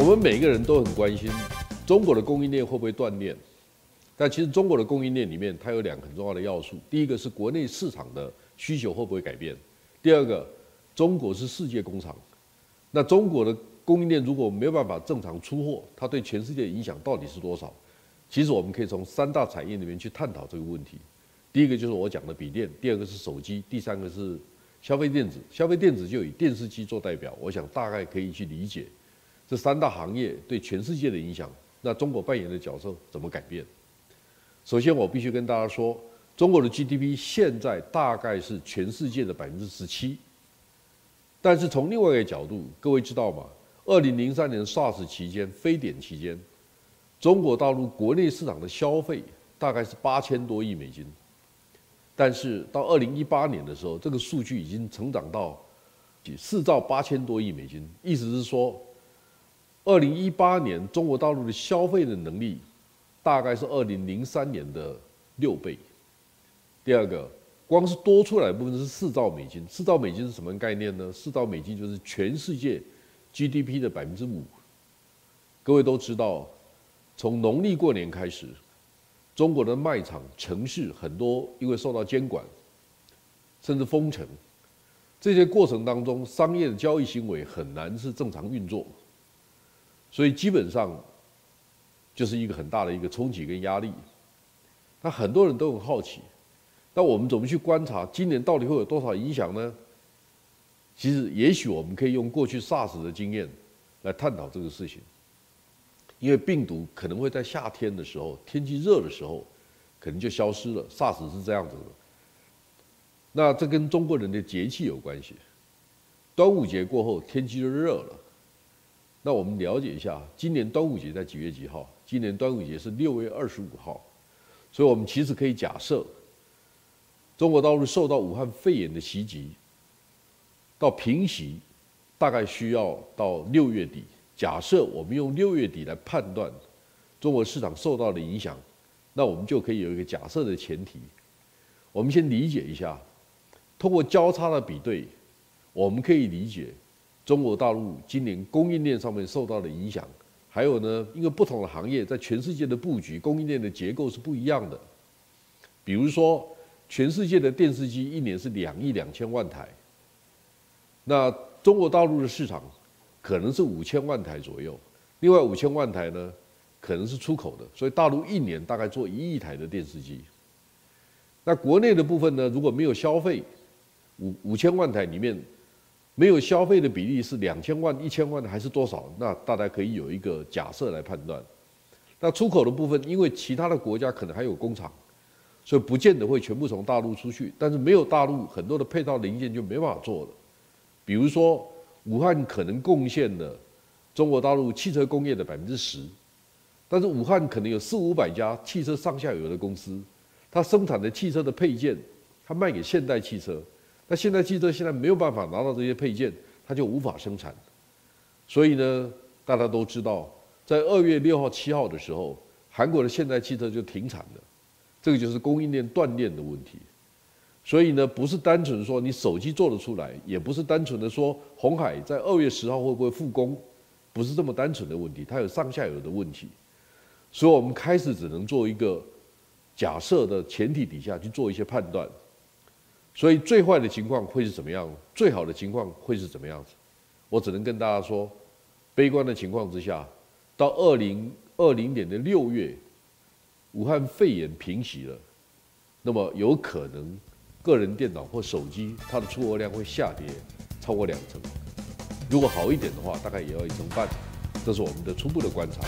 我们每一个人都很关心中国的供应链会不会断裂，但其实中国的供应链里面它有两个很重要的要素，第一个是国内市场的需求会不会改变，第二个，中国是世界工厂，那中国的供应链如果没有办法正常出货，它对全世界影响到底是多少？其实我们可以从三大产业里面去探讨这个问题。第一个就是我讲的笔电，第二个是手机，第三个是消费电子。消费电子就以电视机做代表，我想大概可以去理解这三大行业对全世界的影响。那中国扮演的角色怎么改变？首先，我必须跟大家说，中国的 GDP 现在大概是全世界的百分之十七。但是从另外一个角度，各位知道吗？二零零三年 SARS 期间，非典期间，中国大陆国内市场的消费大概是八千多亿美金。但是到二零一八年的时候，这个数据已经成长到四兆八千多亿美金。意思是说，二零一八年中国大陆的消费的能力大概是二零零三年的六倍。第二个，光是多出来的部分是四兆美金。四兆美金是什么概念呢？四兆美金就是全世界 GDP 的百分之五。各位都知道，从农历过年开始。中国的卖场、城市很多，因为受到监管，甚至封城，这些过程当中，商业的交易行为很难是正常运作，所以基本上就是一个很大的一个冲击跟压力。那很多人都很好奇，那我们怎么去观察今年到底会有多少影响呢？其实，也许我们可以用过去 SARS 的经验来探讨这个事情。因为病毒可能会在夏天的时候，天气热的时候，可能就消失了。SARS 是这样子的。那这跟中国人的节气有关系。端午节过后，天气就热了。那我们了解一下，今年端午节在几月几号？今年端午节是六月二十五号。所以我们其实可以假设，中国大陆受到武汉肺炎的袭击，到平息，大概需要到六月底。假设我们用六月底来判断中国市场受到的影响，那我们就可以有一个假设的前提。我们先理解一下，通过交叉的比对，我们可以理解中国大陆今年供应链上面受到的影响。还有呢，因为不同的行业在全世界的布局、供应链的结构是不一样的。比如说，全世界的电视机一年是两亿两千万台，那中国大陆的市场。可能是五千万台左右，另外五千万台呢，可能是出口的，所以大陆一年大概做一亿台的电视机。那国内的部分呢，如果没有消费，五五千万台里面没有消费的比例是两千万、一千万还是多少？那大家可以有一个假设来判断。那出口的部分，因为其他的国家可能还有工厂，所以不见得会全部从大陆出去。但是没有大陆，很多的配套零件就没办法做了，比如说。武汉可能贡献了中国大陆汽车工业的百分之十，但是武汉可能有四五百家汽车上下游的公司，它生产的汽车的配件，它卖给现代汽车，那现代汽车现在没有办法拿到这些配件，它就无法生产。所以呢，大家都知道，在二月六号、七号的时候，韩国的现代汽车就停产了，这个就是供应链断裂的问题。所以呢，不是单纯说你手机做得出来，也不是单纯的说红海在二月十号会不会复工，不是这么单纯的问题，它有上下游的问题。所以我们开始只能做一个假设的前提底下去做一些判断。所以最坏的情况会是怎么样？最好的情况会是怎么样子？我只能跟大家说，悲观的情况之下，到二零二零年的六月，武汉肺炎平息了，那么有可能。个人电脑或手机，它的出货量会下跌超过两成。如果好一点的话，大概也要一成半。这是我们的初步的观察。